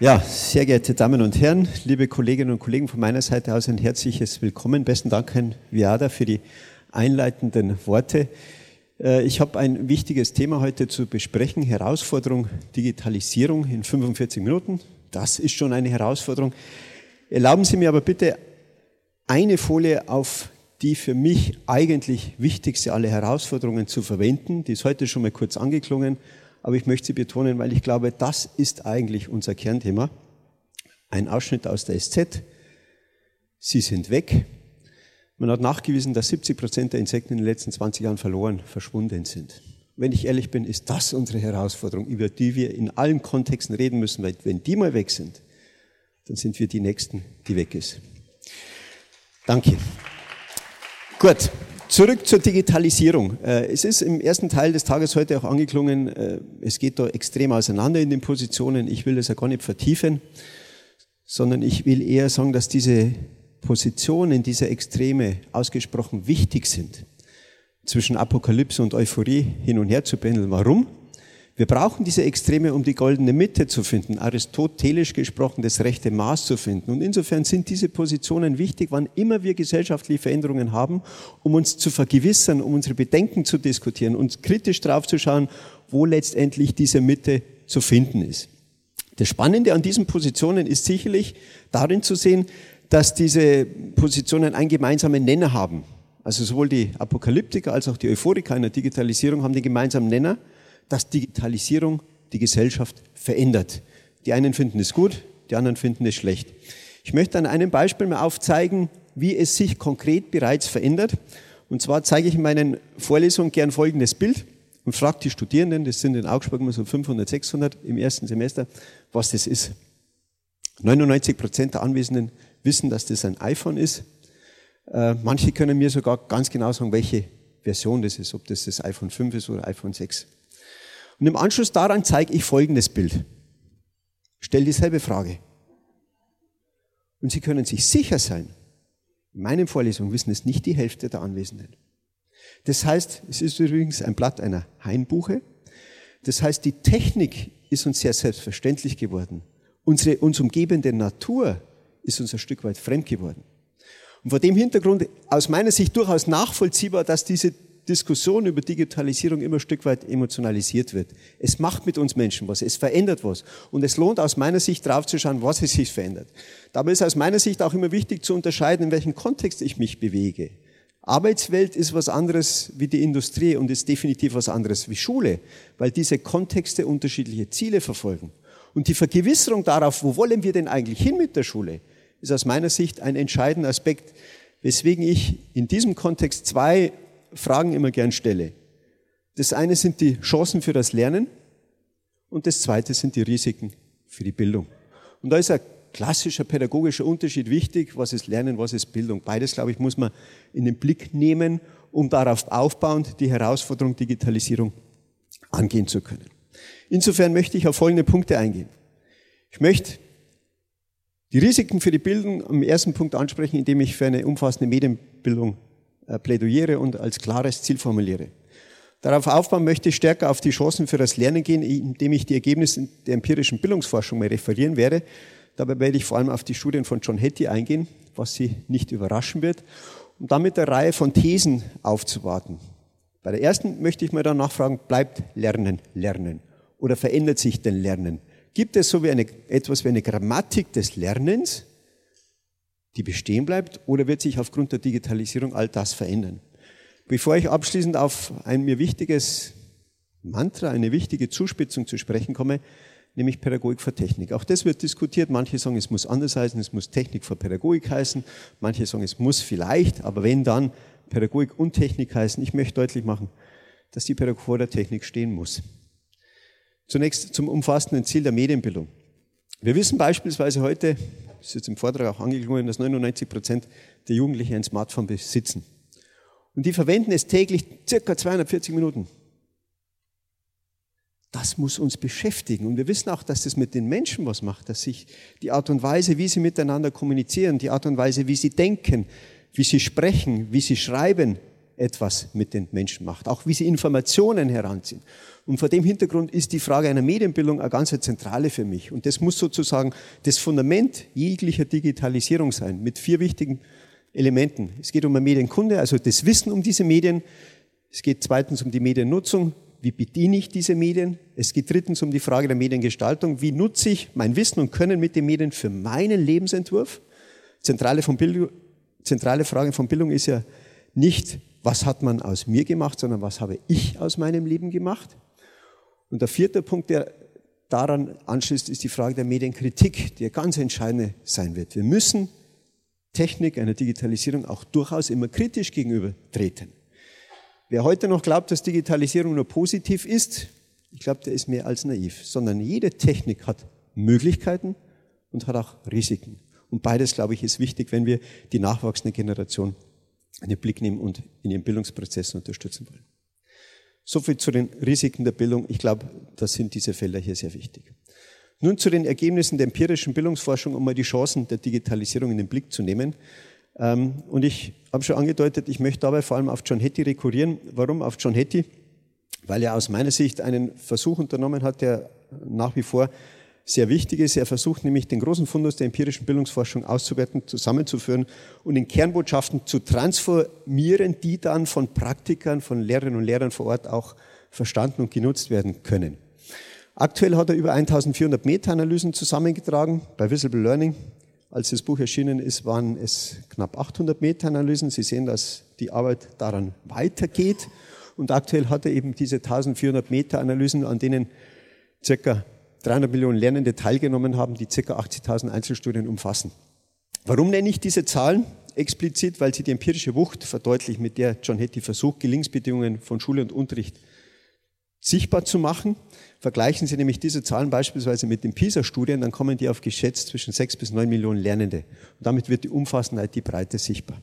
Ja, sehr geehrte Damen und Herren, liebe Kolleginnen und Kollegen, von meiner Seite aus ein herzliches Willkommen. Besten Dank, Herrn Viada, für die einleitenden Worte. Äh, ich habe ein wichtiges Thema heute zu besprechen. Herausforderung Digitalisierung in 45 Minuten. Das ist schon eine Herausforderung. Erlauben Sie mir aber bitte eine Folie auf die für mich eigentlich wichtigste aller Herausforderungen zu verwenden. Die ist heute schon mal kurz angeklungen aber ich möchte sie betonen, weil ich glaube, das ist eigentlich unser Kernthema. Ein Ausschnitt aus der SZ. Sie sind weg. Man hat nachgewiesen, dass 70 Prozent der Insekten in den letzten 20 Jahren verloren, verschwunden sind. Wenn ich ehrlich bin, ist das unsere Herausforderung, über die wir in allen Kontexten reden müssen, weil wenn die mal weg sind, dann sind wir die Nächsten, die weg ist. Danke. Gut. Zurück zur Digitalisierung. Äh, es ist im ersten Teil des Tages heute auch angeklungen, äh, es geht da extrem auseinander in den Positionen. Ich will das ja gar nicht vertiefen, sondern ich will eher sagen, dass diese Positionen, diese Extreme ausgesprochen wichtig sind, zwischen Apokalypse und Euphorie hin und her zu pendeln. Warum? Wir brauchen diese Extreme, um die goldene Mitte zu finden, aristotelisch gesprochen das rechte Maß zu finden. Und insofern sind diese Positionen wichtig, wann immer wir gesellschaftliche Veränderungen haben, um uns zu vergewissern, um unsere Bedenken zu diskutieren, uns kritisch draufzuschauen, wo letztendlich diese Mitte zu finden ist. Das Spannende an diesen Positionen ist sicherlich darin zu sehen, dass diese Positionen einen gemeinsamen Nenner haben. Also sowohl die Apokalyptiker als auch die Euphoriker in der Digitalisierung haben den gemeinsamen Nenner, dass Digitalisierung die Gesellschaft verändert. Die einen finden es gut, die anderen finden es schlecht. Ich möchte an einem Beispiel mal aufzeigen, wie es sich konkret bereits verändert. Und zwar zeige ich in meinen Vorlesungen gern folgendes Bild und frage die Studierenden, das sind in Augsburg immer so 500, 600 im ersten Semester, was das ist. 99 Prozent der Anwesenden wissen, dass das ein iPhone ist. Äh, manche können mir sogar ganz genau sagen, welche Version das ist, ob das das iPhone 5 ist oder iPhone 6. Und im Anschluss daran zeige ich folgendes Bild. Stell dieselbe Frage. Und Sie können sich sicher sein, in meinen Vorlesungen wissen es nicht die Hälfte der Anwesenden. Das heißt, es ist übrigens ein Blatt einer Hainbuche. Das heißt, die Technik ist uns sehr selbstverständlich geworden. Unsere uns umgebende Natur ist uns ein Stück weit fremd geworden. Und vor dem Hintergrund aus meiner Sicht durchaus nachvollziehbar, dass diese Diskussion über Digitalisierung immer ein Stück weit emotionalisiert wird. Es macht mit uns Menschen was, es verändert was. Und es lohnt aus meiner Sicht draufzuschauen, was es sich verändert. Dabei ist aus meiner Sicht auch immer wichtig zu unterscheiden, in welchem Kontext ich mich bewege. Arbeitswelt ist was anderes wie die Industrie und ist definitiv was anderes wie Schule, weil diese Kontexte unterschiedliche Ziele verfolgen. Und die Vergewisserung darauf, wo wollen wir denn eigentlich hin mit der Schule, ist aus meiner Sicht ein entscheidender Aspekt, weswegen ich in diesem Kontext zwei Fragen immer gern stelle. Das eine sind die Chancen für das Lernen und das zweite sind die Risiken für die Bildung. Und da ist ein klassischer pädagogischer Unterschied wichtig. Was ist Lernen, was ist Bildung? Beides, glaube ich, muss man in den Blick nehmen, um darauf aufbauend die Herausforderung Digitalisierung angehen zu können. Insofern möchte ich auf folgende Punkte eingehen. Ich möchte die Risiken für die Bildung am ersten Punkt ansprechen, indem ich für eine umfassende Medienbildung äh, plädiere und als klares Ziel formuliere. Darauf aufbauen möchte ich stärker auf die Chancen für das Lernen gehen, indem ich die Ergebnisse der empirischen Bildungsforschung mal referieren werde. Dabei werde ich vor allem auf die Studien von John Hattie eingehen, was Sie nicht überraschen wird, um damit eine Reihe von Thesen aufzuwarten. Bei der ersten möchte ich mal dann nachfragen, bleibt Lernen Lernen oder verändert sich denn Lernen? Gibt es so wie eine, etwas wie eine Grammatik des Lernens, die bestehen bleibt, oder wird sich aufgrund der Digitalisierung all das verändern? Bevor ich abschließend auf ein mir wichtiges Mantra, eine wichtige Zuspitzung zu sprechen komme, nämlich Pädagogik vor Technik. Auch das wird diskutiert. Manche sagen, es muss anders heißen, es muss Technik vor Pädagogik heißen. Manche sagen, es muss vielleicht, aber wenn dann Pädagogik und Technik heißen. Ich möchte deutlich machen, dass die Pädagogik vor der Technik stehen muss. Zunächst zum umfassenden Ziel der Medienbildung. Wir wissen beispielsweise heute, ist jetzt im Vortrag auch angeklungen, dass 99 Prozent der Jugendlichen ein Smartphone besitzen. Und die verwenden es täglich circa 240 Minuten. Das muss uns beschäftigen. Und wir wissen auch, dass das mit den Menschen was macht, dass sich die Art und Weise, wie sie miteinander kommunizieren, die Art und Weise, wie sie denken, wie sie sprechen, wie sie schreiben, etwas mit den Menschen macht, auch wie sie Informationen heranziehen. Und vor dem Hintergrund ist die Frage einer Medienbildung eine ganz zentrale für mich. Und das muss sozusagen das Fundament jeglicher Digitalisierung sein, mit vier wichtigen Elementen. Es geht um eine Medienkunde, also das Wissen um diese Medien. Es geht zweitens um die Mediennutzung. Wie bediene ich diese Medien? Es geht drittens um die Frage der Mediengestaltung. Wie nutze ich mein Wissen und Können mit den Medien für meinen Lebensentwurf? Zentrale, von Bildung, zentrale Frage von Bildung ist ja nicht, was hat man aus mir gemacht, sondern was habe ich aus meinem Leben gemacht? Und der vierte Punkt, der daran anschließt, ist die Frage der Medienkritik, die ganz entscheidend sein wird. Wir müssen Technik, einer Digitalisierung auch durchaus immer kritisch gegenübertreten. Wer heute noch glaubt, dass Digitalisierung nur positiv ist, ich glaube, der ist mehr als naiv, sondern jede Technik hat Möglichkeiten und hat auch Risiken. Und beides, glaube ich, ist wichtig, wenn wir die nachwachsende Generation in den Blick nehmen und in ihren Bildungsprozessen unterstützen wollen. So viel zu den Risiken der Bildung. Ich glaube, da sind diese Felder hier sehr wichtig. Nun zu den Ergebnissen der empirischen Bildungsforschung, um mal die Chancen der Digitalisierung in den Blick zu nehmen. Ähm, und ich habe schon angedeutet, ich möchte dabei vor allem auf John Hattie rekurrieren. Warum auf John Hattie? Weil er aus meiner Sicht einen Versuch unternommen hat, der nach wie vor sehr wichtig ist. Er versucht nämlich den großen Fundus der empirischen Bildungsforschung auszuwerten, zusammenzuführen und in Kernbotschaften zu transformieren, die dann von Praktikern, von Lehrerinnen und Lehrern vor Ort auch verstanden und genutzt werden können. Aktuell hat er über 1400 Meta-Analysen zusammengetragen bei Visible Learning. Als das Buch erschienen ist, waren es knapp 800 Meta-Analysen. Sie sehen, dass die Arbeit daran weitergeht. Und aktuell hat er eben diese 1400 Meta-Analysen, an denen circa 300 Millionen Lernende teilgenommen haben, die ca. 80.000 Einzelstudien umfassen. Warum nenne ich diese Zahlen explizit? Weil sie die empirische Wucht verdeutlichen, mit der John Hattie versucht, Gelingensbedingungen von Schule und Unterricht sichtbar zu machen. Vergleichen Sie nämlich diese Zahlen beispielsweise mit den PISA-Studien, dann kommen die auf geschätzt zwischen 6 bis 9 Millionen Lernende. Und damit wird die Umfassendheit, die Breite sichtbar.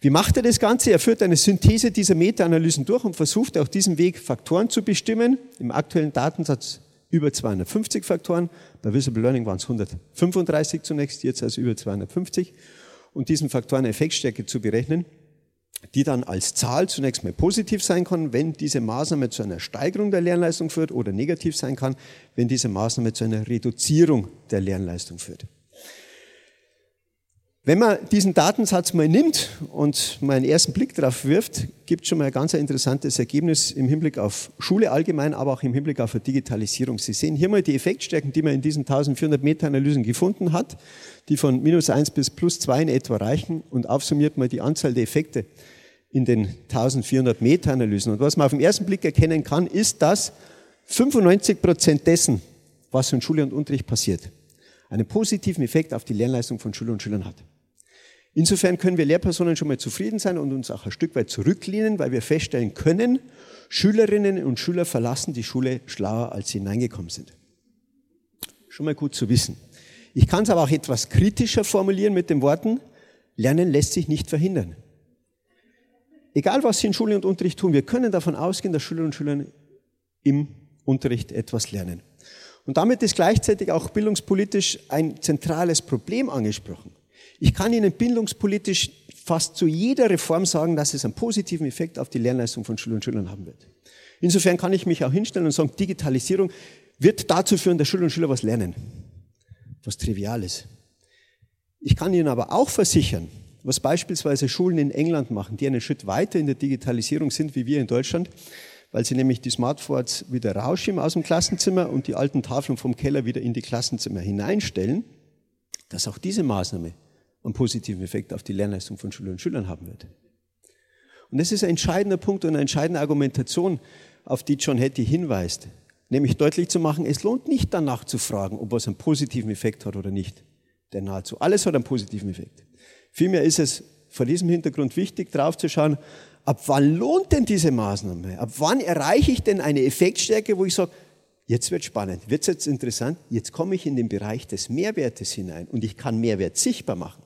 Wie macht er das Ganze? Er führt eine Synthese dieser Meta-Analysen durch und versucht auf diesem Weg Faktoren zu bestimmen. Im aktuellen Datensatz über 250 Faktoren. Bei Visible Learning waren es 135 zunächst, jetzt also über 250. Und diesen Faktoren Effektstärke zu berechnen, die dann als Zahl zunächst mal positiv sein kann, wenn diese Maßnahme zu einer Steigerung der Lernleistung führt oder negativ sein kann, wenn diese Maßnahme zu einer Reduzierung der Lernleistung führt. Wenn man diesen Datensatz mal nimmt und mal einen ersten Blick darauf wirft, gibt es schon mal ein ganz interessantes Ergebnis im Hinblick auf Schule allgemein, aber auch im Hinblick auf die Digitalisierung. Sie sehen hier mal die Effektstärken, die man in diesen 1400 Meta-Analysen gefunden hat, die von minus 1 bis plus 2 in etwa reichen und aufsummiert mal die Anzahl der Effekte in den 1400 Meta-Analysen. Und was man auf den ersten Blick erkennen kann, ist, dass 95 Prozent dessen, was in Schule und Unterricht passiert, einen positiven Effekt auf die Lernleistung von Schülern und Schülern hat. Insofern können wir Lehrpersonen schon mal zufrieden sein und uns auch ein Stück weit zurücklehnen, weil wir feststellen können, Schülerinnen und Schüler verlassen die Schule schlauer, als sie hineingekommen sind. Schon mal gut zu wissen. Ich kann es aber auch etwas kritischer formulieren mit den Worten, Lernen lässt sich nicht verhindern. Egal, was Sie in Schule und Unterricht tun, wir können davon ausgehen, dass Schülerinnen und Schüler im Unterricht etwas lernen. Und damit ist gleichzeitig auch bildungspolitisch ein zentrales Problem angesprochen. Ich kann Ihnen bildungspolitisch fast zu jeder Reform sagen, dass es einen positiven Effekt auf die Lernleistung von Schülerinnen und Schülern haben wird. Insofern kann ich mich auch hinstellen und sagen, Digitalisierung wird dazu führen, dass Schülerinnen und Schüler was lernen. Was Triviales. Ich kann Ihnen aber auch versichern, was beispielsweise Schulen in England machen, die einen Schritt weiter in der Digitalisierung sind wie wir in Deutschland, weil sie nämlich die Smartphones wieder rausschieben aus dem Klassenzimmer und die alten Tafeln vom Keller wieder in die Klassenzimmer hineinstellen, dass auch diese Maßnahme einen positiven Effekt auf die Lernleistung von Schülerinnen und Schülern haben wird. Und das ist ein entscheidender Punkt und eine entscheidende Argumentation, auf die John Hattie hinweist. Nämlich deutlich zu machen, es lohnt nicht danach zu fragen, ob was einen positiven Effekt hat oder nicht. Denn nahezu alles hat einen positiven Effekt. Vielmehr ist es vor diesem Hintergrund wichtig, drauf zu schauen, ab wann lohnt denn diese Maßnahme? Ab wann erreiche ich denn eine Effektstärke, wo ich sage, Jetzt wird spannend, wird jetzt interessant. Jetzt komme ich in den Bereich des Mehrwertes hinein und ich kann Mehrwert sichtbar machen.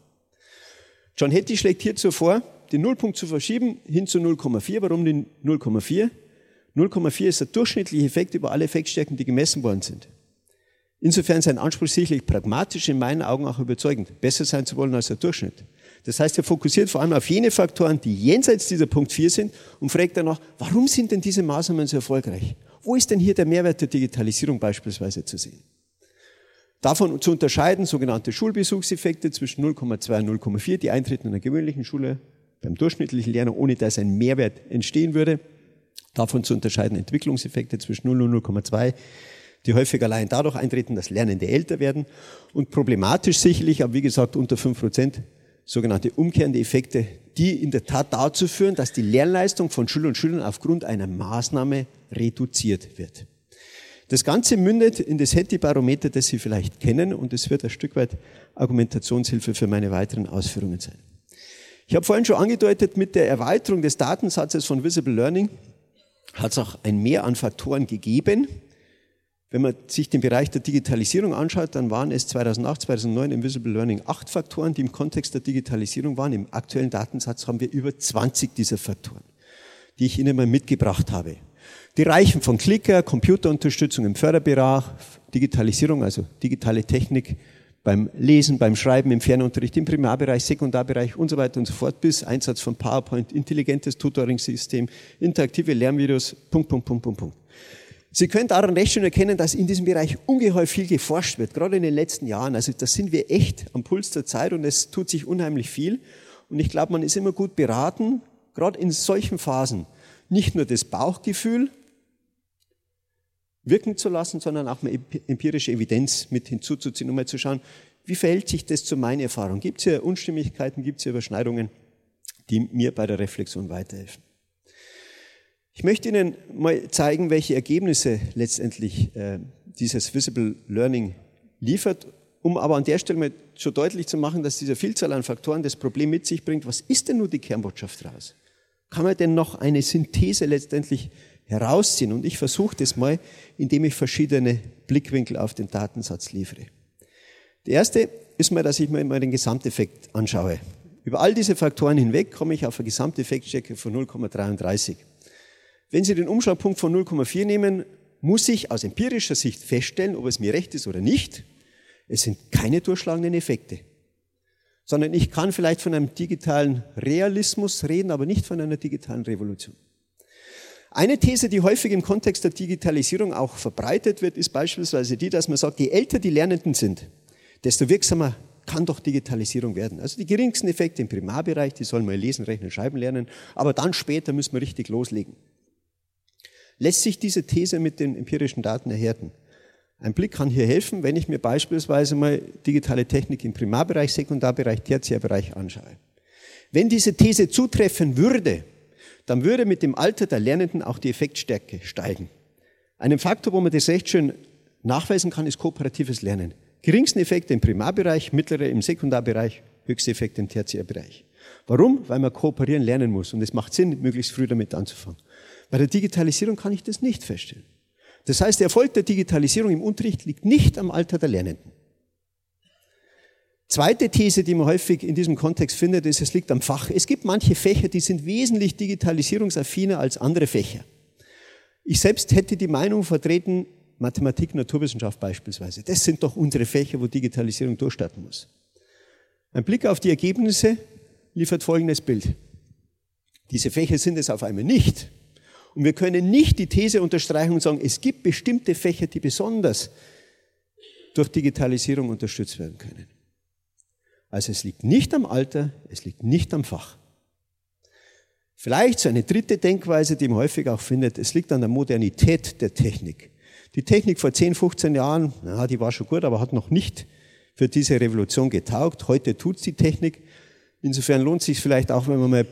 John Hattie schlägt hierzu vor, den Nullpunkt zu verschieben hin zu 0,4. Warum den 0,4? 0,4 ist der durchschnittliche Effekt über alle Effektstärken, die gemessen worden sind. Insofern sein Anspruch sicherlich pragmatisch, in meinen Augen auch überzeugend, besser sein zu wollen als der Durchschnitt. Das heißt, er fokussiert vor allem auf jene Faktoren, die jenseits dieser Punkt 4 sind und fragt danach, warum sind denn diese Maßnahmen so erfolgreich? Wo ist denn hier der Mehrwert der Digitalisierung beispielsweise zu sehen? Davon zu unterscheiden sogenannte Schulbesuchseffekte zwischen 0,2 und 0,4, die eintreten in einer gewöhnlichen Schule beim durchschnittlichen Lerner, ohne dass ein Mehrwert entstehen würde. Davon zu unterscheiden Entwicklungseffekte zwischen 0 und 0,2, die häufig allein dadurch eintreten, dass Lernende älter werden. Und problematisch sicherlich, aber wie gesagt unter 5 Prozent, sogenannte umkehrende Effekte, die in der Tat dazu führen, dass die Lernleistung von Schülern und Schülern aufgrund einer Maßnahme reduziert wird. Das Ganze mündet in das Hattie-Barometer, das Sie vielleicht kennen, und es wird ein Stück weit Argumentationshilfe für meine weiteren Ausführungen sein. Ich habe vorhin schon angedeutet, mit der Erweiterung des Datensatzes von Visible Learning hat es auch ein Mehr an Faktoren gegeben. Wenn man sich den Bereich der Digitalisierung anschaut, dann waren es 2008, 2009 im Visible Learning acht Faktoren, die im Kontext der Digitalisierung waren. Im aktuellen Datensatz haben wir über 20 dieser Faktoren, die ich Ihnen mal mitgebracht habe. Die reichen von Clicker, Computerunterstützung im Förderbereich, Digitalisierung, also digitale Technik beim Lesen, beim Schreiben, im Fernunterricht, im Primarbereich, Sekundarbereich und so weiter und so fort, bis Einsatz von PowerPoint, intelligentes Tutoring-System, interaktive Lernvideos, Punkt, Punkt, Punkt, Punkt, Punkt. Sie können daran recht schön erkennen, dass in diesem Bereich ungeheuer viel geforscht wird, gerade in den letzten Jahren. Also da sind wir echt am Puls der Zeit und es tut sich unheimlich viel. Und ich glaube, man ist immer gut beraten, gerade in solchen Phasen, nicht nur das Bauchgefühl wirken zu lassen, sondern auch mal empirische Evidenz mit hinzuzuziehen, um mal zu schauen, wie verhält sich das zu meiner Erfahrung? Gibt es hier Unstimmigkeiten, gibt es hier Überschneidungen, die mir bei der Reflexion weiterhelfen? Ich möchte Ihnen mal zeigen, welche Ergebnisse letztendlich äh, dieses Visible Learning liefert, um aber an der Stelle mal schon deutlich zu machen, dass diese Vielzahl an Faktoren das Problem mit sich bringt. Was ist denn nur die Kernbotschaft daraus? Kann man denn noch eine Synthese letztendlich herausziehen? Und ich versuche das mal, indem ich verschiedene Blickwinkel auf den Datensatz liefere. Der erste ist mal, dass ich mir mal den Gesamteffekt anschaue. Über all diese Faktoren hinweg komme ich auf eine Gesamteffektstärke von 0,33. Wenn Sie den Umschlagpunkt von 0,4 nehmen, muss ich aus empirischer Sicht feststellen, ob es mir recht ist oder nicht. Es sind keine durchschlagenden Effekte, sondern ich kann vielleicht von einem digitalen Realismus reden, aber nicht von einer digitalen Revolution. Eine These, die häufig im Kontext der Digitalisierung auch verbreitet wird, ist beispielsweise die, dass man sagt, je älter die Lernenden sind, desto wirksamer kann doch Digitalisierung werden. Also die geringsten Effekte im Primarbereich, die sollen mal lesen, rechnen, schreiben lernen, aber dann später müssen wir richtig loslegen. Lässt sich diese These mit den empirischen Daten erhärten? Ein Blick kann hier helfen, wenn ich mir beispielsweise mal digitale Technik im Primarbereich, Sekundarbereich, Tertiärbereich anschaue. Wenn diese These zutreffen würde, dann würde mit dem Alter der Lernenden auch die Effektstärke steigen. Ein Faktor, wo man das recht schön nachweisen kann, ist kooperatives Lernen. Geringsten Effekte im Primarbereich, mittlere im Sekundarbereich, höchste Effekte im Tertiärbereich. Warum? Weil man kooperieren lernen muss und es macht Sinn, möglichst früh damit anzufangen. Bei der Digitalisierung kann ich das nicht feststellen. Das heißt, der Erfolg der Digitalisierung im Unterricht liegt nicht am Alter der Lernenden. Zweite These, die man häufig in diesem Kontext findet, ist, es liegt am Fach. Es gibt manche Fächer, die sind wesentlich digitalisierungsaffiner als andere Fächer. Ich selbst hätte die Meinung vertreten, Mathematik, Naturwissenschaft beispielsweise. Das sind doch unsere Fächer, wo Digitalisierung durchstarten muss. Ein Blick auf die Ergebnisse liefert folgendes Bild. Diese Fächer sind es auf einmal nicht. Und wir können nicht die These unterstreichen und sagen, es gibt bestimmte Fächer, die besonders durch Digitalisierung unterstützt werden können. Also es liegt nicht am Alter, es liegt nicht am Fach. Vielleicht so eine dritte Denkweise, die man häufig auch findet, es liegt an der Modernität der Technik. Die Technik vor 10, 15 Jahren, na, die war schon gut, aber hat noch nicht für diese Revolution getaugt. Heute tut's die Technik. Insofern lohnt es sich vielleicht auch, wenn man mal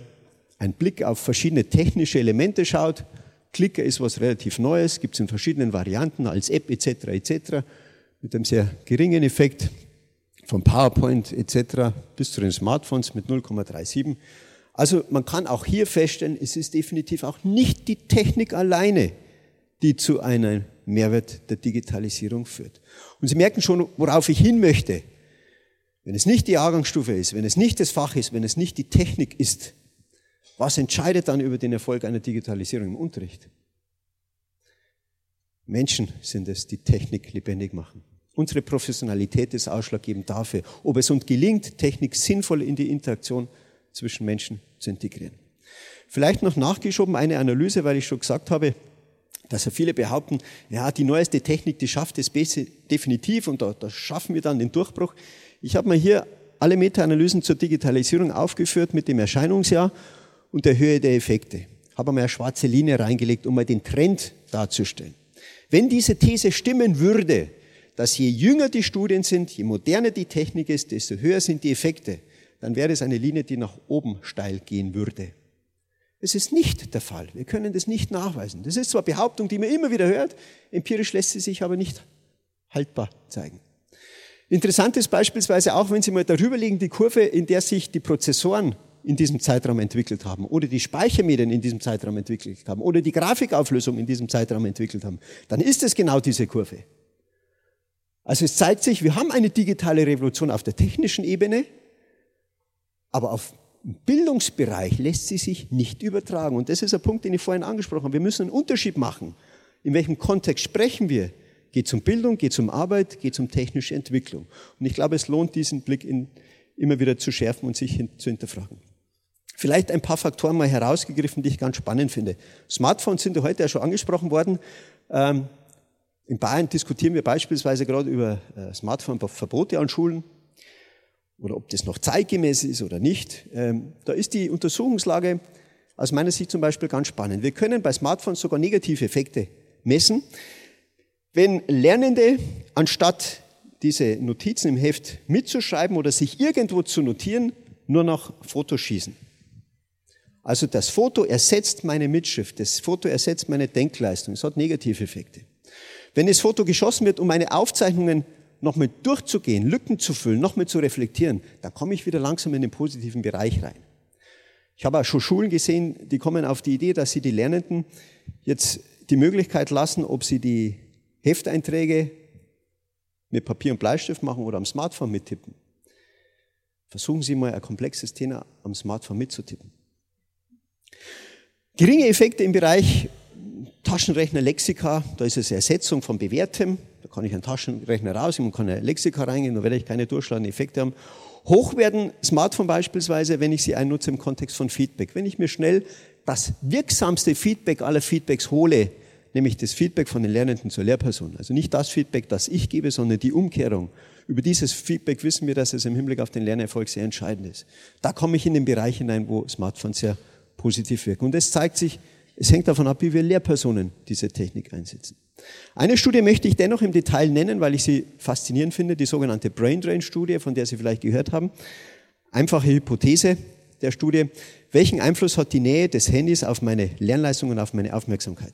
einen Blick auf verschiedene technische Elemente schaut. Clicker ist was relativ Neues, gibt es in verschiedenen Varianten als App etc. etc. mit einem sehr geringen Effekt von PowerPoint etc. bis zu den Smartphones mit 0,37. Also man kann auch hier feststellen, es ist definitiv auch nicht die Technik alleine, die zu einem Mehrwert der Digitalisierung führt. Und Sie merken schon, worauf ich hin möchte. Wenn es nicht die Jahrgangsstufe ist, wenn es nicht das Fach ist, wenn es nicht die Technik ist, was entscheidet dann über den Erfolg einer Digitalisierung im Unterricht? Menschen sind es, die Technik lebendig machen. Unsere Professionalität ist ausschlaggebend dafür, ob es uns gelingt, Technik sinnvoll in die Interaktion zwischen Menschen zu integrieren. Vielleicht noch nachgeschoben eine Analyse, weil ich schon gesagt habe, dass ja viele behaupten, ja, die neueste Technik, die schafft es definitiv und da, da schaffen wir dann den Durchbruch. Ich habe mal hier alle Meta-Analysen zur Digitalisierung aufgeführt mit dem Erscheinungsjahr und der Höhe der Effekte. Habe mal eine schwarze Linie reingelegt, um mal den Trend darzustellen. Wenn diese These stimmen würde, dass je jünger die Studien sind, je moderner die Technik ist, desto höher sind die Effekte, dann wäre es eine Linie, die nach oben steil gehen würde. Es ist nicht der Fall. Wir können das nicht nachweisen. Das ist zwar Behauptung, die man immer wieder hört, empirisch lässt sie sich aber nicht haltbar zeigen. Interessant ist beispielsweise auch, wenn Sie mal darüber liegen, die Kurve, in der sich die Prozessoren in diesem Zeitraum entwickelt haben oder die Speichermedien in diesem Zeitraum entwickelt haben oder die Grafikauflösung in diesem Zeitraum entwickelt haben, dann ist es genau diese Kurve. Also es zeigt sich, wir haben eine digitale Revolution auf der technischen Ebene, aber auf dem Bildungsbereich lässt sie sich nicht übertragen. Und das ist ein Punkt, den ich vorhin angesprochen habe. Wir müssen einen Unterschied machen. In welchem Kontext sprechen wir? Geht es um Bildung, geht es um Arbeit, geht es um technische Entwicklung? Und ich glaube, es lohnt, diesen Blick in, immer wieder zu schärfen und sich hin, zu hinterfragen. Vielleicht ein paar Faktoren mal herausgegriffen, die ich ganz spannend finde. Smartphones sind ja heute ja schon angesprochen worden. Ähm, in Bayern diskutieren wir beispielsweise gerade über äh, Smartphone-Verbote an Schulen oder ob das noch zeitgemäß ist oder nicht. Ähm, da ist die Untersuchungslage aus meiner Sicht zum Beispiel ganz spannend. Wir können bei Smartphones sogar negative Effekte messen. Wenn Lernende anstatt diese Notizen im Heft mitzuschreiben oder sich irgendwo zu notieren, nur noch Fotos schießen. Also das Foto ersetzt meine Mitschrift, das Foto ersetzt meine Denkleistung. Es hat negative Effekte. Wenn das Foto geschossen wird, um meine Aufzeichnungen nochmal durchzugehen, Lücken zu füllen, nochmal zu reflektieren, dann komme ich wieder langsam in den positiven Bereich rein. Ich habe auch schon Schulen gesehen, die kommen auf die Idee, dass sie die Lernenden jetzt die Möglichkeit lassen, ob sie die Hefteinträge mit Papier und Bleistift machen oder am Smartphone mittippen. Versuchen Sie mal ein komplexes Thema am Smartphone mitzutippen. Geringe Effekte im Bereich Taschenrechner, Lexika, da ist es Ersetzung von Bewährtem. Da kann ich einen Taschenrechner rausnehmen und kann ein Lexika reingehen, da werde ich keine durchschlagenden Effekte haben. Hoch werden Smartphone beispielsweise, wenn ich sie einnutze im Kontext von Feedback. Wenn ich mir schnell das wirksamste Feedback aller Feedbacks hole, nämlich das Feedback von den Lernenden zur Lehrperson. Also nicht das Feedback, das ich gebe, sondern die Umkehrung. Über dieses Feedback wissen wir, dass es im Hinblick auf den Lernerfolg sehr entscheidend ist. Da komme ich in den Bereich hinein, wo Smartphones sehr positiv wirken. Und es zeigt sich, es hängt davon ab, wie wir Lehrpersonen diese Technik einsetzen. Eine Studie möchte ich dennoch im Detail nennen, weil ich sie faszinierend finde, die sogenannte Brain Drain Studie, von der Sie vielleicht gehört haben. Einfache Hypothese der Studie. Welchen Einfluss hat die Nähe des Handys auf meine Lernleistung und auf meine Aufmerksamkeit?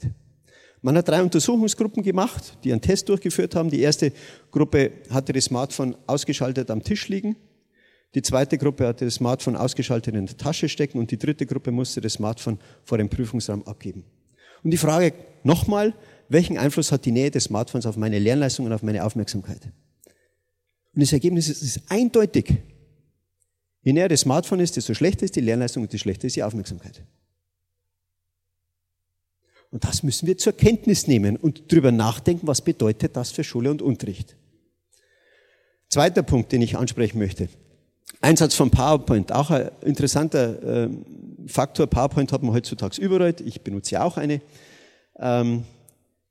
Man hat drei Untersuchungsgruppen gemacht, die einen Test durchgeführt haben. Die erste Gruppe hatte das Smartphone ausgeschaltet am Tisch liegen. Die zweite Gruppe hatte das Smartphone ausgeschaltet in der Tasche stecken und die dritte Gruppe musste das Smartphone vor dem Prüfungsraum abgeben. Und die Frage nochmal, welchen Einfluss hat die Nähe des Smartphones auf meine Lernleistung und auf meine Aufmerksamkeit? Und das Ergebnis ist, ist eindeutig. Je näher das Smartphone ist, desto schlechter ist die Lernleistung und desto schlechter ist die Aufmerksamkeit. Und das müssen wir zur Kenntnis nehmen und darüber nachdenken, was bedeutet das für Schule und Unterricht. Zweiter Punkt, den ich ansprechen möchte. Einsatz von PowerPoint, auch ein interessanter äh, Faktor. PowerPoint hat man heutzutage überall. Ich benutze ja auch eine. Ähm,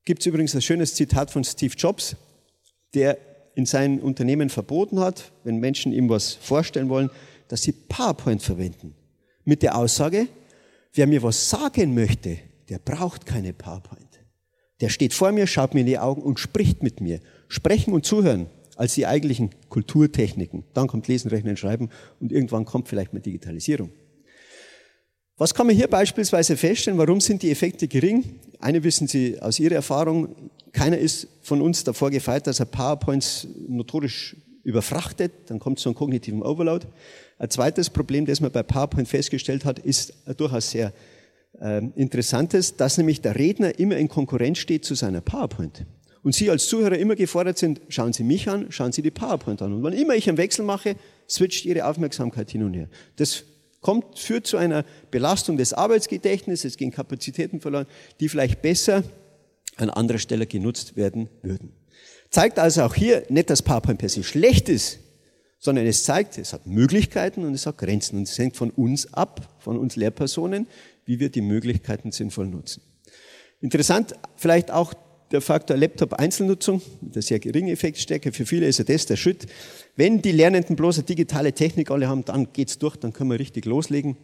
Gibt es übrigens ein schönes Zitat von Steve Jobs, der in seinem Unternehmen verboten hat, wenn Menschen ihm was vorstellen wollen, dass sie PowerPoint verwenden. Mit der Aussage, wer mir was sagen möchte, der braucht keine PowerPoint. Der steht vor mir, schaut mir in die Augen und spricht mit mir. Sprechen und zuhören als die eigentlichen Kulturtechniken. Dann kommt Lesen, Rechnen, Schreiben und irgendwann kommt vielleicht mal Digitalisierung. Was kann man hier beispielsweise feststellen? Warum sind die Effekte gering? Eine wissen Sie aus Ihrer Erfahrung. Keiner ist von uns davor gefeit, dass er PowerPoints notorisch überfrachtet. Dann kommt es zu einem kognitiven Overload. Ein zweites Problem, das man bei PowerPoint festgestellt hat, ist durchaus sehr äh, interessantes, dass nämlich der Redner immer in Konkurrenz steht zu seiner PowerPoint. Und Sie als Zuhörer immer gefordert sind, schauen Sie mich an, schauen Sie die PowerPoint an. Und wann immer ich einen Wechsel mache, switcht Ihre Aufmerksamkeit hin und her. Das kommt, führt zu einer Belastung des Arbeitsgedächtnisses, es gehen Kapazitäten verloren, die vielleicht besser an anderer Stelle genutzt werden würden. Zeigt also auch hier nicht, dass PowerPoint per se schlecht ist, sondern es zeigt, es hat Möglichkeiten und es hat Grenzen. Und es hängt von uns ab, von uns Lehrpersonen, wie wir die Möglichkeiten sinnvoll nutzen. Interessant vielleicht auch der Faktor Laptop-Einzelnutzung, der sehr geringe Effektstärke. Für viele ist ja das der Schritt. Wenn die Lernenden bloß eine digitale Technik alle haben, dann geht's durch, dann können wir richtig loslegen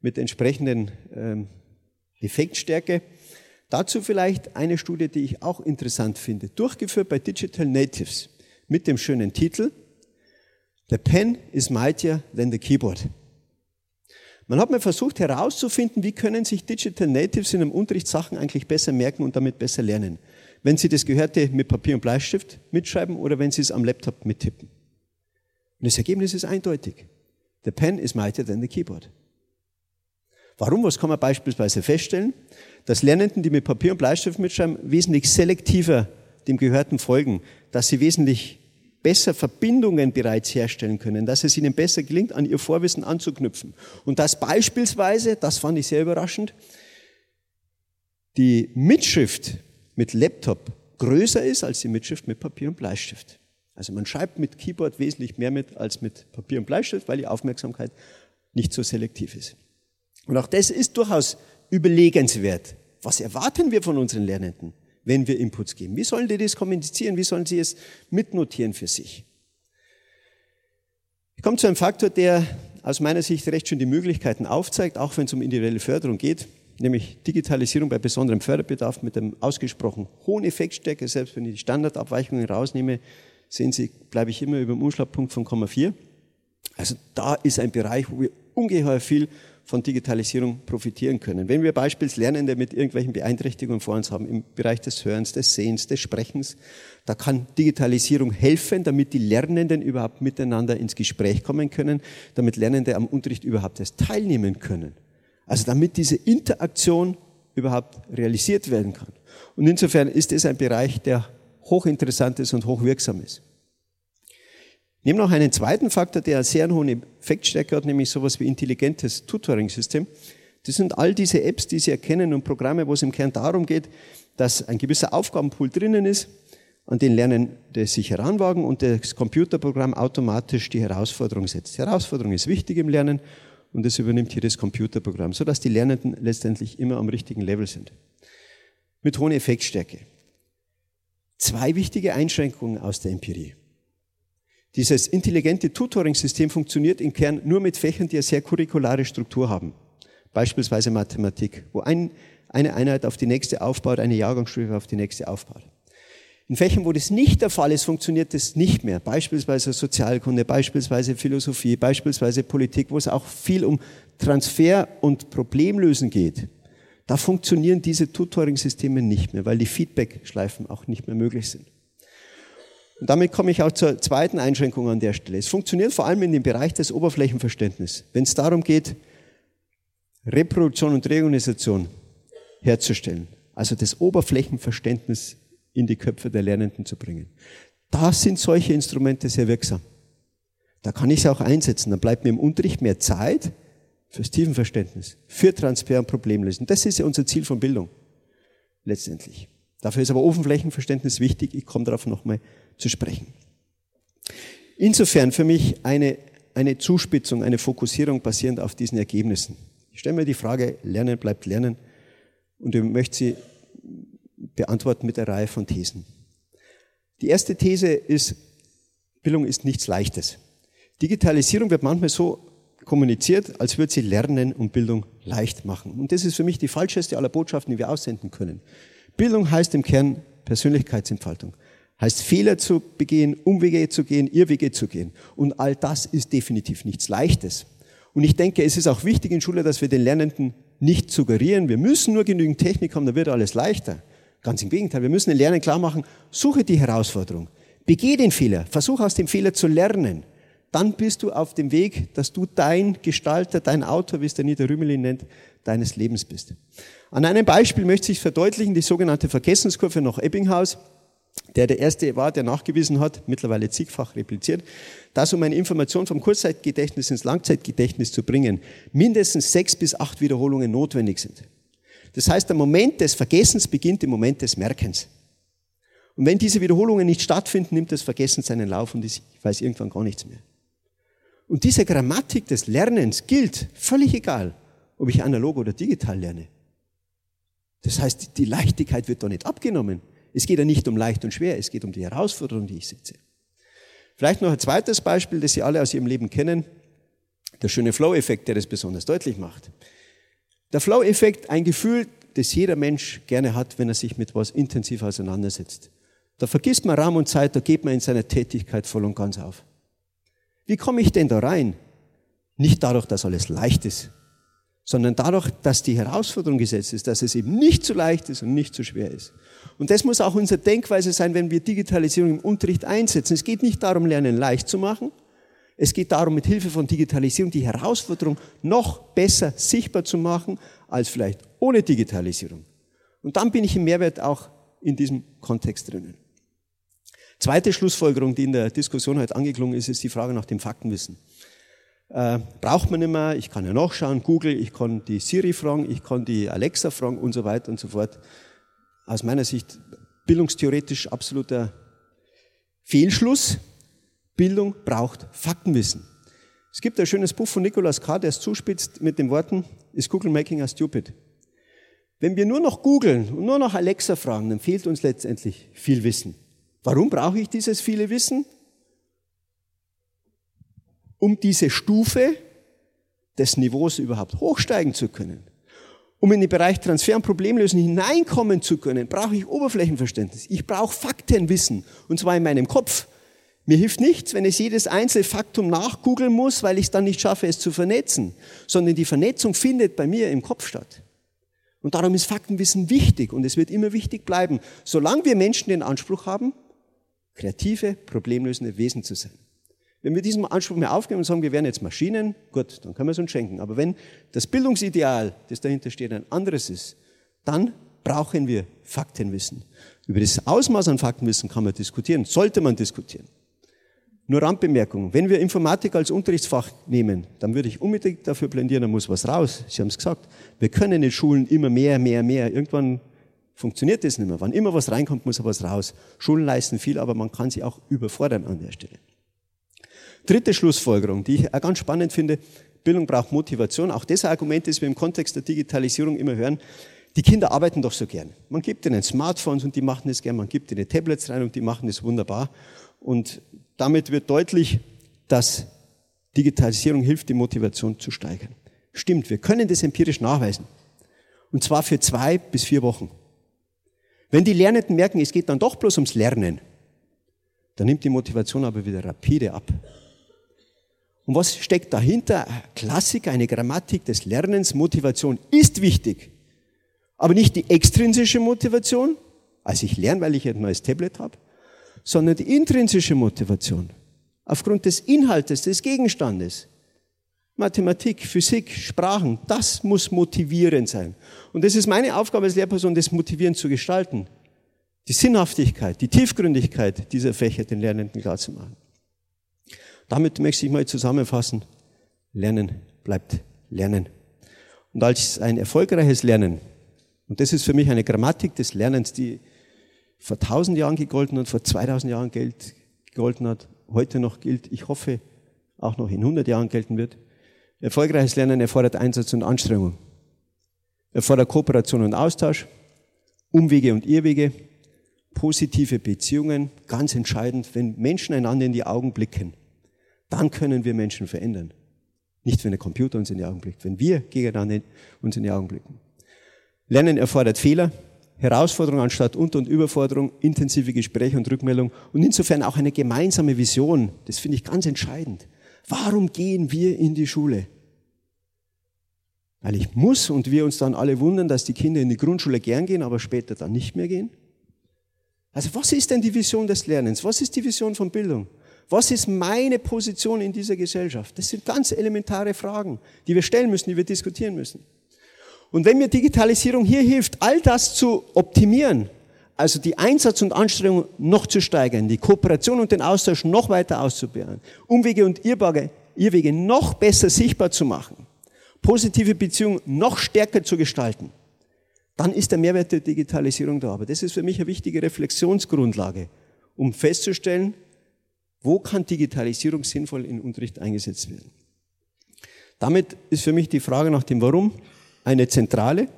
mit entsprechenden ähm, Effektstärke. Dazu vielleicht eine Studie, die ich auch interessant finde, durchgeführt bei Digital Natives mit dem schönen Titel The Pen is mightier than the keyboard. Man hat mal versucht herauszufinden, wie können sich Digital Natives in einem Unterricht Sachen eigentlich besser merken und damit besser lernen. Wenn sie das Gehörte mit Papier und Bleistift mitschreiben oder wenn sie es am Laptop mittippen. Und das Ergebnis ist eindeutig. The pen is mightier than the keyboard. Warum? Was kann man beispielsweise feststellen? Dass Lernenden, die mit Papier und Bleistift mitschreiben, wesentlich selektiver dem Gehörten folgen, dass sie wesentlich besser Verbindungen bereits herstellen können, dass es ihnen besser gelingt, an ihr Vorwissen anzuknüpfen. Und dass beispielsweise, das fand ich sehr überraschend, die Mitschrift mit Laptop größer ist als die Mitschrift mit Papier und Bleistift. Also man schreibt mit Keyboard wesentlich mehr mit als mit Papier und Bleistift, weil die Aufmerksamkeit nicht so selektiv ist. Und auch das ist durchaus überlegenswert. Was erwarten wir von unseren Lernenden? Wenn wir Inputs geben? Wie sollen die das kommunizieren? Wie sollen sie es mitnotieren für sich? Ich komme zu einem Faktor, der aus meiner Sicht recht schön die Möglichkeiten aufzeigt, auch wenn es um individuelle Förderung geht, nämlich Digitalisierung bei besonderem Förderbedarf mit einem ausgesprochen hohen Effektstärke. Selbst wenn ich die Standardabweichungen rausnehme, sehen Sie, bleibe ich immer über dem Umschlagpunkt von 0,4. Also da ist ein Bereich, wo wir ungeheuer viel von Digitalisierung profitieren können. Wenn wir beispielsweise Lernende mit irgendwelchen Beeinträchtigungen vor uns haben, im Bereich des Hörens, des Sehens, des Sprechens, da kann Digitalisierung helfen, damit die Lernenden überhaupt miteinander ins Gespräch kommen können, damit Lernende am Unterricht überhaupt erst teilnehmen können. Also damit diese Interaktion überhaupt realisiert werden kann. Und insofern ist es ein Bereich, der hochinteressant ist und hochwirksam ist. Nehmen noch einen zweiten Faktor, der eine sehr hohe Effektstärke hat, nämlich sowas wie intelligentes Tutoring-System. Das sind all diese Apps, die Sie erkennen und Programme, wo es im Kern darum geht, dass ein gewisser Aufgabenpool drinnen ist, an den Lernende sich heranwagen und das Computerprogramm automatisch die Herausforderung setzt. Die Herausforderung ist wichtig im Lernen und das übernimmt hier das Computerprogramm, sodass die Lernenden letztendlich immer am richtigen Level sind. Mit hoher Effektstärke. Zwei wichtige Einschränkungen aus der Empirie. Dieses intelligente Tutoring-System funktioniert im Kern nur mit Fächern, die eine sehr curriculare Struktur haben. Beispielsweise Mathematik, wo ein, eine Einheit auf die nächste aufbaut, eine Jahrgangsstufe auf die nächste aufbaut. In Fächern, wo das nicht der Fall ist, funktioniert das nicht mehr. Beispielsweise Sozialkunde, beispielsweise Philosophie, beispielsweise Politik, wo es auch viel um Transfer und Problemlösen geht. Da funktionieren diese Tutoring-Systeme nicht mehr, weil die Feedback-Schleifen auch nicht mehr möglich sind. Und damit komme ich auch zur zweiten Einschränkung an der Stelle. Es funktioniert vor allem in dem Bereich des Oberflächenverständnisses. Wenn es darum geht, Reproduktion und Reorganisation herzustellen, also das Oberflächenverständnis in die Köpfe der Lernenden zu bringen. Da sind solche Instrumente sehr wirksam. Da kann ich sie auch einsetzen. Dann bleibt mir im Unterricht mehr Zeit fürs Tiefenverständnis, für Transfer und Problemlösen. Das ist ja unser Ziel von Bildung. Letztendlich. Dafür ist aber Oberflächenverständnis wichtig. Ich komme darauf nochmal zu sprechen. Insofern für mich eine, eine Zuspitzung, eine Fokussierung basierend auf diesen Ergebnissen. Ich stelle mir die Frage, Lernen bleibt Lernen und ich möchte sie beantworten mit einer Reihe von Thesen. Die erste These ist, Bildung ist nichts Leichtes. Digitalisierung wird manchmal so kommuniziert, als würde sie Lernen und Bildung leicht machen. Und das ist für mich die falscheste aller Botschaften, die wir aussenden können. Bildung heißt im Kern Persönlichkeitsentfaltung heißt Fehler zu begehen, Umwege zu gehen, Irrwege zu gehen. Und all das ist definitiv nichts Leichtes. Und ich denke, es ist auch wichtig in Schule, dass wir den Lernenden nicht suggerieren, wir müssen nur genügend Technik haben, dann wird alles leichter. Ganz im Gegenteil, wir müssen den Lernen klar machen, suche die Herausforderung, begeh den Fehler, versuche aus dem Fehler zu lernen. Dann bist du auf dem Weg, dass du dein Gestalter, dein Autor, wie es der Nieder Rümelin nennt, deines Lebens bist. An einem Beispiel möchte ich verdeutlichen, die sogenannte Vergessenskurve nach Ebbinghaus der der erste war, der nachgewiesen hat, mittlerweile zigfach repliziert, dass um eine Information vom Kurzzeitgedächtnis ins Langzeitgedächtnis zu bringen, mindestens sechs bis acht Wiederholungen notwendig sind. Das heißt, der Moment des Vergessens beginnt im Moment des Merkens. Und wenn diese Wiederholungen nicht stattfinden, nimmt das Vergessen seinen Lauf und ich weiß irgendwann gar nichts mehr. Und diese Grammatik des Lernens gilt völlig egal, ob ich analog oder digital lerne. Das heißt, die Leichtigkeit wird doch nicht abgenommen. Es geht ja nicht um leicht und schwer, es geht um die Herausforderung, die ich setze. Vielleicht noch ein zweites Beispiel, das Sie alle aus Ihrem Leben kennen. Der schöne Flow-Effekt, der das besonders deutlich macht. Der Flow-Effekt, ein Gefühl, das jeder Mensch gerne hat, wenn er sich mit was intensiv auseinandersetzt. Da vergisst man Raum und Zeit, da geht man in seiner Tätigkeit voll und ganz auf. Wie komme ich denn da rein? Nicht dadurch, dass alles leicht ist, sondern dadurch, dass die Herausforderung gesetzt ist, dass es eben nicht zu leicht ist und nicht zu schwer ist. Und das muss auch unsere Denkweise sein, wenn wir Digitalisierung im Unterricht einsetzen. Es geht nicht darum, Lernen leicht zu machen. Es geht darum, mit Hilfe von Digitalisierung die Herausforderung noch besser sichtbar zu machen, als vielleicht ohne Digitalisierung. Und dann bin ich im Mehrwert auch in diesem Kontext drinnen. Zweite Schlussfolgerung, die in der Diskussion heute angeklungen ist, ist die Frage nach dem Faktenwissen. Äh, braucht man nicht mehr, ich kann ja nachschauen, Google, ich kann die Siri fragen, ich kann die Alexa fragen und so weiter und so fort. Aus meiner Sicht bildungstheoretisch absoluter Fehlschluss. Bildung braucht Faktenwissen. Es gibt ein schönes Buch von Nicolas K., der es zuspitzt mit den Worten, is Google making us stupid? Wenn wir nur noch googeln und nur noch Alexa fragen, dann fehlt uns letztendlich viel Wissen. Warum brauche ich dieses viele Wissen? Um diese Stufe des Niveaus überhaupt hochsteigen zu können. Um in den Bereich Transfer und Problemlösen hineinkommen zu können, brauche ich Oberflächenverständnis. Ich brauche Faktenwissen. Und zwar in meinem Kopf. Mir hilft nichts, wenn ich jedes einzelne Faktum nachgoogeln muss, weil ich es dann nicht schaffe, es zu vernetzen, sondern die Vernetzung findet bei mir im Kopf statt. Und darum ist Faktenwissen wichtig und es wird immer wichtig bleiben, solange wir Menschen den Anspruch haben, kreative, problemlösende Wesen zu sein. Wenn wir diesen Anspruch mehr aufgeben und sagen, wir wären jetzt Maschinen, gut, dann können wir es uns schenken. Aber wenn das Bildungsideal, das dahinter steht, ein anderes ist, dann brauchen wir Faktenwissen. Über das Ausmaß an Faktenwissen kann man diskutieren, sollte man diskutieren. Nur Randbemerkung. Wenn wir Informatik als Unterrichtsfach nehmen, dann würde ich unbedingt dafür plädieren, da muss was raus. Sie haben es gesagt. Wir können in Schulen immer mehr, mehr, mehr. Irgendwann funktioniert das nicht mehr. Wann immer was reinkommt, muss was raus. Schulen leisten viel, aber man kann sie auch überfordern an der Stelle. Dritte Schlussfolgerung, die ich auch ganz spannend finde. Bildung braucht Motivation. Auch das Argument, das wir im Kontext der Digitalisierung immer hören. Die Kinder arbeiten doch so gern. Man gibt ihnen Smartphones und die machen das gern. Man gibt ihnen Tablets rein und die machen das wunderbar. Und damit wird deutlich, dass Digitalisierung hilft, die Motivation zu steigern. Stimmt, wir können das empirisch nachweisen. Und zwar für zwei bis vier Wochen. Wenn die Lernenden merken, es geht dann doch bloß ums Lernen, dann nimmt die Motivation aber wieder rapide ab. Und was steckt dahinter? Klassiker, eine Grammatik des Lernens. Motivation ist wichtig, aber nicht die extrinsische Motivation, also ich lerne, weil ich ein neues Tablet habe, sondern die intrinsische Motivation. Aufgrund des Inhaltes, des Gegenstandes. Mathematik, Physik, Sprachen, das muss motivierend sein. Und das ist meine Aufgabe als Lehrperson, das motivierend zu gestalten. Die Sinnhaftigkeit, die Tiefgründigkeit dieser Fächer den Lernenden klarzumachen. Damit möchte ich mal zusammenfassen. Lernen bleibt Lernen. Und als ein erfolgreiches Lernen, und das ist für mich eine Grammatik des Lernens, die vor 1000 Jahren gegolten hat, vor 2000 Jahren Geld gegolten hat, heute noch gilt, ich hoffe, auch noch in 100 Jahren gelten wird. Erfolgreiches Lernen erfordert Einsatz und Anstrengung. Erfordert Kooperation und Austausch, Umwege und Irrwege, positive Beziehungen, ganz entscheidend, wenn Menschen einander in die Augen blicken, dann können wir Menschen verändern. Nicht, wenn der Computer uns in die Augen blickt, wenn wir gegeneinander uns in die Augen blicken. Lernen erfordert Fehler, Herausforderung anstatt Unter- und Überforderung, intensive Gespräche und Rückmeldung und insofern auch eine gemeinsame Vision. Das finde ich ganz entscheidend. Warum gehen wir in die Schule? Weil ich muss und wir uns dann alle wundern, dass die Kinder in die Grundschule gern gehen, aber später dann nicht mehr gehen. Also was ist denn die Vision des Lernens? Was ist die Vision von Bildung? Was ist meine Position in dieser Gesellschaft? Das sind ganz elementare Fragen, die wir stellen müssen, die wir diskutieren müssen. Und wenn mir Digitalisierung hier hilft, all das zu optimieren, also die Einsatz und Anstrengung noch zu steigern, die Kooperation und den Austausch noch weiter auszubauen, Umwege und Irrwege, Irrwege noch besser sichtbar zu machen, positive Beziehungen noch stärker zu gestalten, dann ist der Mehrwert der Digitalisierung da. Aber das ist für mich eine wichtige Reflexionsgrundlage, um festzustellen, wo kann Digitalisierung sinnvoll in Unterricht eingesetzt werden. Damit ist für mich die Frage nach dem Warum eine zentrale.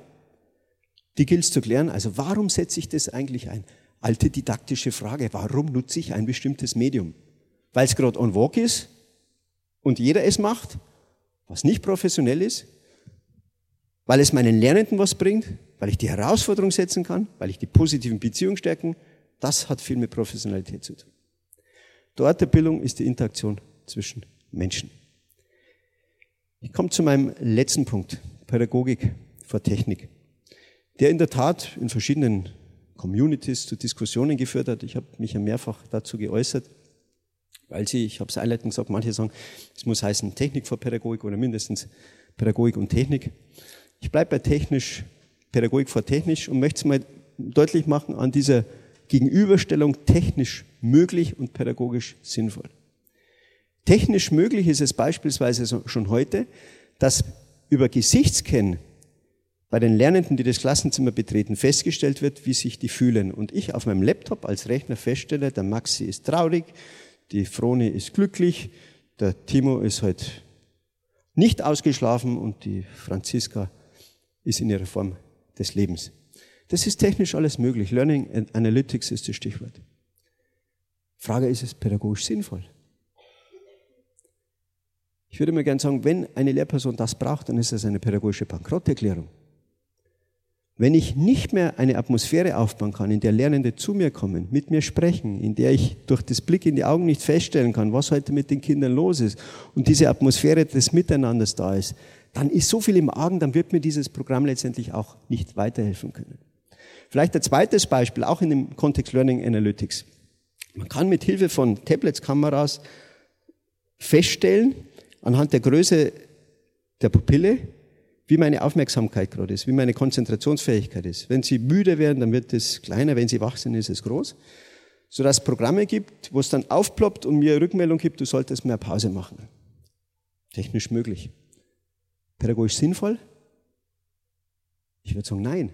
Die gilt es zu klären. Also warum setze ich das eigentlich ein? Alte didaktische Frage. Warum nutze ich ein bestimmtes Medium? Weil es gerade on walk ist und jeder es macht, was nicht professionell ist? Weil es meinen Lernenden was bringt? Weil ich die Herausforderung setzen kann? Weil ich die positiven Beziehungen stärken? Das hat viel mit Professionalität zu tun. Dort der Bildung ist die Interaktion zwischen Menschen. Ich komme zu meinem letzten Punkt, Pädagogik vor Technik, der in der Tat in verschiedenen Communities zu Diskussionen geführt hat. Ich habe mich ja mehrfach dazu geäußert, weil sie, ich habe es einleitend gesagt, manche sagen, es muss heißen Technik vor Pädagogik oder mindestens Pädagogik und Technik. Ich bleibe bei technisch, Pädagogik vor technisch und möchte es mal deutlich machen an dieser Gegenüberstellung technisch möglich und pädagogisch sinnvoll. Technisch möglich ist es beispielsweise schon heute, dass über Gesichtskennen bei den Lernenden, die das Klassenzimmer betreten, festgestellt wird, wie sich die fühlen. Und ich auf meinem Laptop als Rechner feststelle, der Maxi ist traurig, die Froni ist glücklich, der Timo ist heute nicht ausgeschlafen und die Franziska ist in ihrer Form des Lebens. Das ist technisch alles möglich. Learning Analytics ist das Stichwort. Frage, ist es pädagogisch sinnvoll? Ich würde mir gerne sagen, wenn eine Lehrperson das braucht, dann ist das eine pädagogische Bankrotterklärung. Wenn ich nicht mehr eine Atmosphäre aufbauen kann, in der Lernende zu mir kommen, mit mir sprechen, in der ich durch das Blick in die Augen nicht feststellen kann, was heute mit den Kindern los ist und diese Atmosphäre des Miteinanders da ist, dann ist so viel im Argen, dann wird mir dieses Programm letztendlich auch nicht weiterhelfen können. Vielleicht ein zweites Beispiel, auch in dem Kontext Learning Analytics. Man kann mit Hilfe von Tablets, Kameras feststellen, anhand der Größe der Pupille, wie meine Aufmerksamkeit gerade ist, wie meine Konzentrationsfähigkeit ist. Wenn Sie müde werden, dann wird es kleiner, wenn Sie wach sind, ist es groß. Sodass es Programme gibt, wo es dann aufploppt und mir Rückmeldung gibt, du solltest mehr Pause machen. Technisch möglich. Pädagogisch sinnvoll? Ich würde sagen, nein.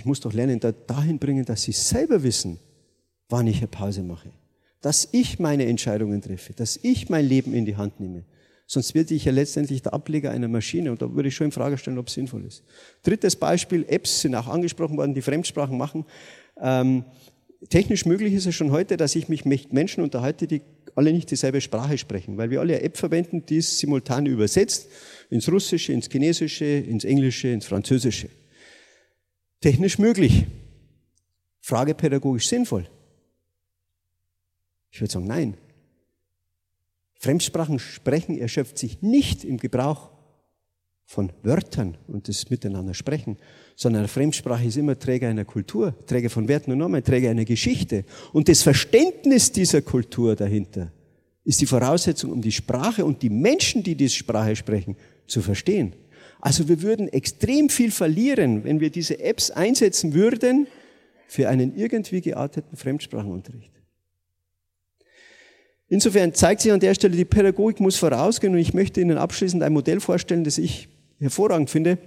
Ich muss doch lernen, dahin bringen, dass Sie selber wissen, wann ich eine Pause mache. Dass ich meine Entscheidungen treffe, dass ich mein Leben in die Hand nehme. Sonst werde ich ja letztendlich der Ableger einer Maschine und da würde ich schon in Frage stellen, ob es sinnvoll ist. Drittes Beispiel, Apps sind auch angesprochen worden, die Fremdsprachen machen. Ähm, technisch möglich ist es schon heute, dass ich mich mit Menschen unterhalte, die alle nicht dieselbe Sprache sprechen, weil wir alle eine App verwenden, die es simultan übersetzt ins Russische, ins Chinesische, ins Englische, ins Französische. Technisch möglich. Frage pädagogisch sinnvoll. Ich würde sagen, nein. Fremdsprachen sprechen erschöpft sich nicht im Gebrauch von Wörtern und das Miteinander sprechen, sondern Fremdsprache ist immer Träger einer Kultur, Träger von Werten und Normen, Träger einer Geschichte. Und das Verständnis dieser Kultur dahinter ist die Voraussetzung, um die Sprache und die Menschen, die diese Sprache sprechen, zu verstehen. Also wir würden extrem viel verlieren, wenn wir diese Apps einsetzen würden für einen irgendwie gearteten Fremdsprachenunterricht. Insofern zeigt sich an der Stelle, die Pädagogik muss vorausgehen und ich möchte Ihnen abschließend ein Modell vorstellen, das ich hervorragend finde,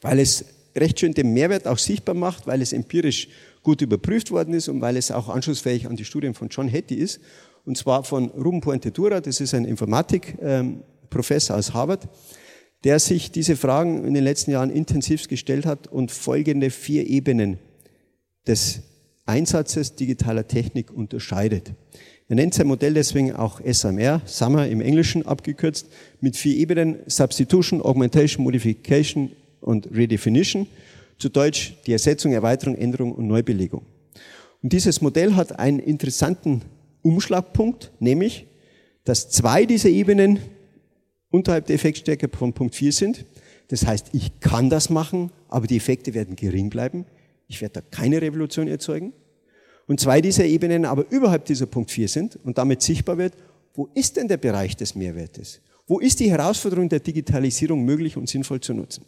weil es recht schön den Mehrwert auch sichtbar macht, weil es empirisch gut überprüft worden ist und weil es auch anschlussfähig an die Studien von John Hattie ist. Und zwar von Ruben Puente-Dura, das ist ein Informatikprofessor aus Harvard, der sich diese Fragen in den letzten Jahren intensiv gestellt hat und folgende vier Ebenen des Einsatzes digitaler Technik unterscheidet. Er nennt sein Modell deswegen auch SMR, Summer im Englischen abgekürzt, mit vier Ebenen, Substitution, Augmentation, Modification und Redefinition, zu Deutsch die Ersetzung, Erweiterung, Änderung und Neubelegung. Und dieses Modell hat einen interessanten Umschlagpunkt, nämlich, dass zwei dieser Ebenen unterhalb der Effektstärke von Punkt 4 sind. Das heißt, ich kann das machen, aber die Effekte werden gering bleiben. Ich werde da keine Revolution erzeugen und zwei dieser Ebenen aber überhalb dieser Punkt 4 sind und damit sichtbar wird, wo ist denn der Bereich des Mehrwertes? Wo ist die Herausforderung der Digitalisierung möglich und sinnvoll zu nutzen?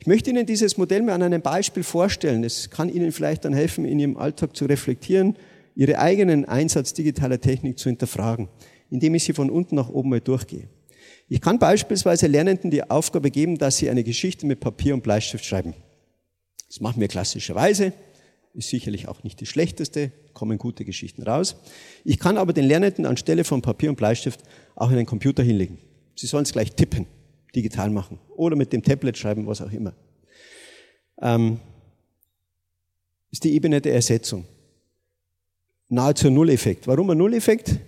Ich möchte Ihnen dieses Modell mal an einem Beispiel vorstellen. Es kann Ihnen vielleicht dann helfen, in Ihrem Alltag zu reflektieren, Ihre eigenen Einsatz digitaler Technik zu hinterfragen, indem ich sie von unten nach oben mal durchgehe. Ich kann beispielsweise Lernenden die Aufgabe geben, dass sie eine Geschichte mit Papier und Bleistift schreiben. Das machen wir klassischerweise, ist sicherlich auch nicht das Schlechteste, kommen gute Geschichten raus. Ich kann aber den Lernenden anstelle von Papier und Bleistift auch in den Computer hinlegen. Sie sollen es gleich tippen, digital machen oder mit dem Tablet schreiben, was auch immer. Ähm, ist die Ebene der Ersetzung. Nahezu Nulleffekt. Warum ein Nulleffekt?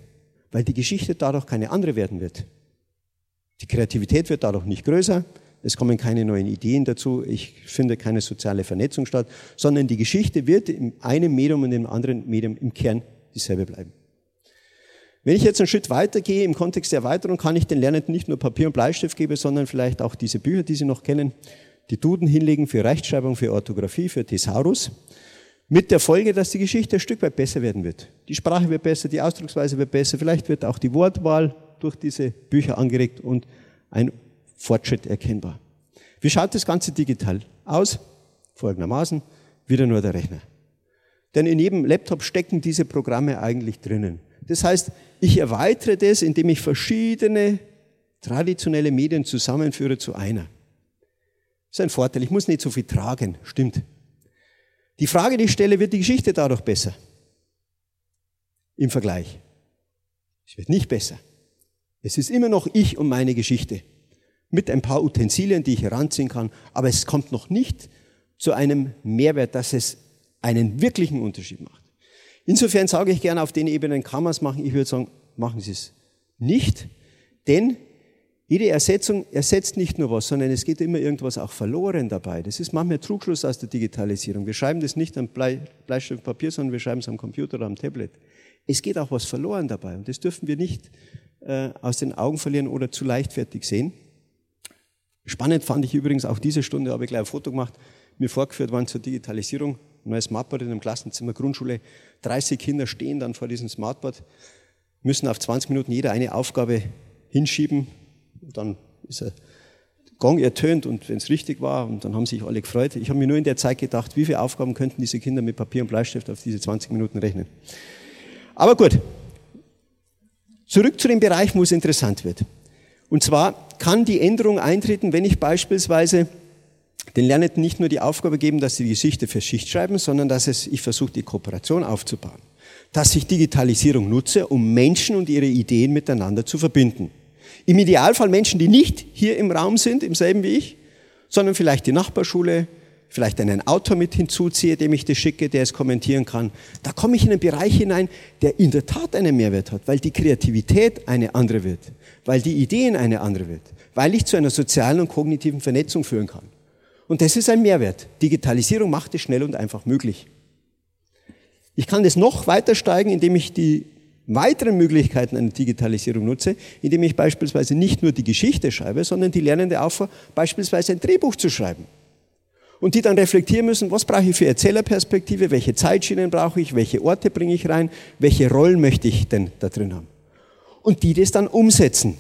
Weil die Geschichte dadurch keine andere werden wird. Die Kreativität wird dadurch nicht größer, es kommen keine neuen Ideen dazu, ich finde keine soziale Vernetzung statt, sondern die Geschichte wird in einem Medium und im anderen Medium im Kern dieselbe bleiben. Wenn ich jetzt einen Schritt weitergehe im Kontext der Erweiterung, kann ich den Lernenden nicht nur Papier und Bleistift geben, sondern vielleicht auch diese Bücher, die sie noch kennen, die Duden hinlegen für Rechtschreibung, für Orthographie, für Thesaurus, mit der Folge, dass die Geschichte ein Stück weit besser werden wird. Die Sprache wird besser, die Ausdrucksweise wird besser, vielleicht wird auch die Wortwahl durch diese Bücher angeregt und ein Fortschritt erkennbar. Wie schaut das Ganze digital aus? Folgendermaßen, wieder nur der Rechner. Denn in jedem Laptop stecken diese Programme eigentlich drinnen. Das heißt, ich erweitere das, indem ich verschiedene traditionelle Medien zusammenführe zu einer. Das ist ein Vorteil. Ich muss nicht so viel tragen. Stimmt. Die Frage, die ich stelle, wird die Geschichte dadurch besser? Im Vergleich. Es wird nicht besser. Es ist immer noch ich und meine Geschichte. Mit ein paar Utensilien, die ich heranziehen kann. Aber es kommt noch nicht zu einem Mehrwert, dass es einen wirklichen Unterschied macht. Insofern sage ich gerne, auf den Ebenen kann man es machen. Ich würde sagen, machen Sie es nicht. Denn jede Ersetzung ersetzt nicht nur was, sondern es geht immer irgendwas auch verloren dabei. Das ist manchmal Trugschluss aus der Digitalisierung. Wir schreiben das nicht am Bleistift Papier, sondern wir schreiben es am Computer oder am Tablet. Es geht auch was verloren dabei und das dürfen wir nicht äh, aus den Augen verlieren oder zu leichtfertig sehen. Spannend fand ich übrigens auch diese Stunde, habe ich gleich ein Foto gemacht, mir vorgeführt worden zur Digitalisierung, neues Smartboard in einem Klassenzimmer Grundschule. 30 Kinder stehen dann vor diesem Smartboard, müssen auf 20 Minuten jeder eine Aufgabe hinschieben. Dann ist er Gong ertönt und wenn es richtig war, und dann haben sich alle gefreut. Ich habe mir nur in der Zeit gedacht, wie viele Aufgaben könnten diese Kinder mit Papier und Bleistift auf diese 20 Minuten rechnen. Aber gut, Zurück zu dem Bereich, wo es interessant wird. Und zwar kann die Änderung eintreten, wenn ich beispielsweise den Lernenden nicht nur die Aufgabe geben, dass sie die Geschichte für Schicht schreiben, sondern dass es, ich versuche, die Kooperation aufzubauen. Dass ich Digitalisierung nutze, um Menschen und ihre Ideen miteinander zu verbinden. Im Idealfall Menschen, die nicht hier im Raum sind, im selben wie ich, sondern vielleicht die Nachbarschule, vielleicht einen Autor mit hinzuziehe, dem ich das schicke, der es kommentieren kann, da komme ich in einen Bereich hinein, der in der Tat einen Mehrwert hat, weil die Kreativität eine andere wird, weil die Ideen eine andere wird, weil ich zu einer sozialen und kognitiven Vernetzung führen kann. Und das ist ein Mehrwert. Digitalisierung macht es schnell und einfach möglich. Ich kann das noch weiter steigen, indem ich die weiteren Möglichkeiten einer Digitalisierung nutze, indem ich beispielsweise nicht nur die Geschichte schreibe, sondern die Lernende auffordere, beispielsweise ein Drehbuch zu schreiben und die dann reflektieren müssen, was brauche ich für Erzählerperspektive, welche Zeitschienen brauche ich, welche Orte bringe ich rein, welche Rollen möchte ich denn da drin haben. Und die das dann umsetzen.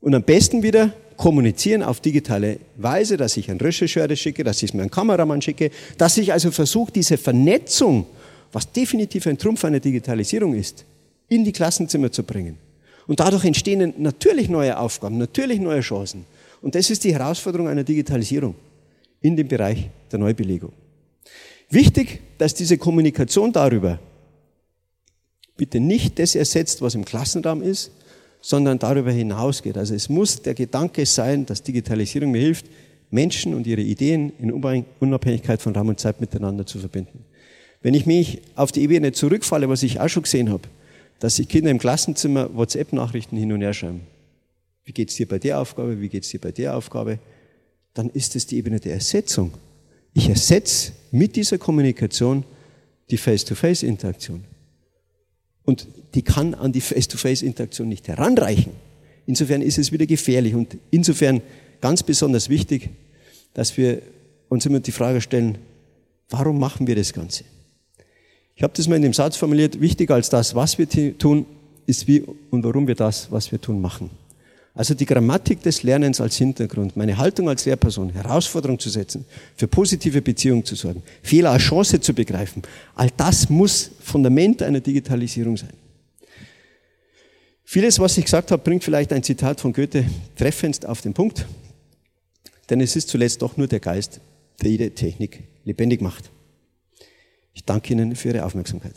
Und am besten wieder kommunizieren auf digitale Weise, dass ich einen das schicke, dass ich es mir einen Kameramann schicke, dass ich also versuche, diese Vernetzung, was definitiv ein Trumpf einer Digitalisierung ist, in die Klassenzimmer zu bringen. Und dadurch entstehen natürlich neue Aufgaben, natürlich neue Chancen. Und das ist die Herausforderung einer Digitalisierung in dem Bereich der Neubelegung. Wichtig, dass diese Kommunikation darüber bitte nicht das ersetzt, was im Klassenraum ist, sondern darüber hinausgeht. Also es muss der Gedanke sein, dass Digitalisierung mir hilft, Menschen und ihre Ideen in Unabhängigkeit von Raum und Zeit miteinander zu verbinden. Wenn ich mich auf die Ebene zurückfalle, was ich auch schon gesehen habe, dass sich Kinder im Klassenzimmer WhatsApp-Nachrichten hin und her schreiben. Wie geht's dir bei der Aufgabe? Wie geht's dir bei der Aufgabe? Dann ist es die Ebene der Ersetzung. Ich ersetze mit dieser Kommunikation die Face-to-Face-Interaktion. Und die kann an die Face-to-Face-Interaktion nicht heranreichen. Insofern ist es wieder gefährlich und insofern ganz besonders wichtig, dass wir uns immer die Frage stellen, warum machen wir das Ganze? Ich habe das mal in dem Satz formuliert, wichtiger als das, was wir tun, ist wie und warum wir das, was wir tun, machen. Also die Grammatik des Lernens als Hintergrund, meine Haltung als Lehrperson, Herausforderung zu setzen, für positive Beziehungen zu sorgen, Fehler als Chance zu begreifen, all das muss Fundament einer Digitalisierung sein. Vieles, was ich gesagt habe, bringt vielleicht ein Zitat von Goethe treffendst auf den Punkt, denn es ist zuletzt doch nur der Geist, der jede Technik lebendig macht. Ich danke Ihnen für Ihre Aufmerksamkeit.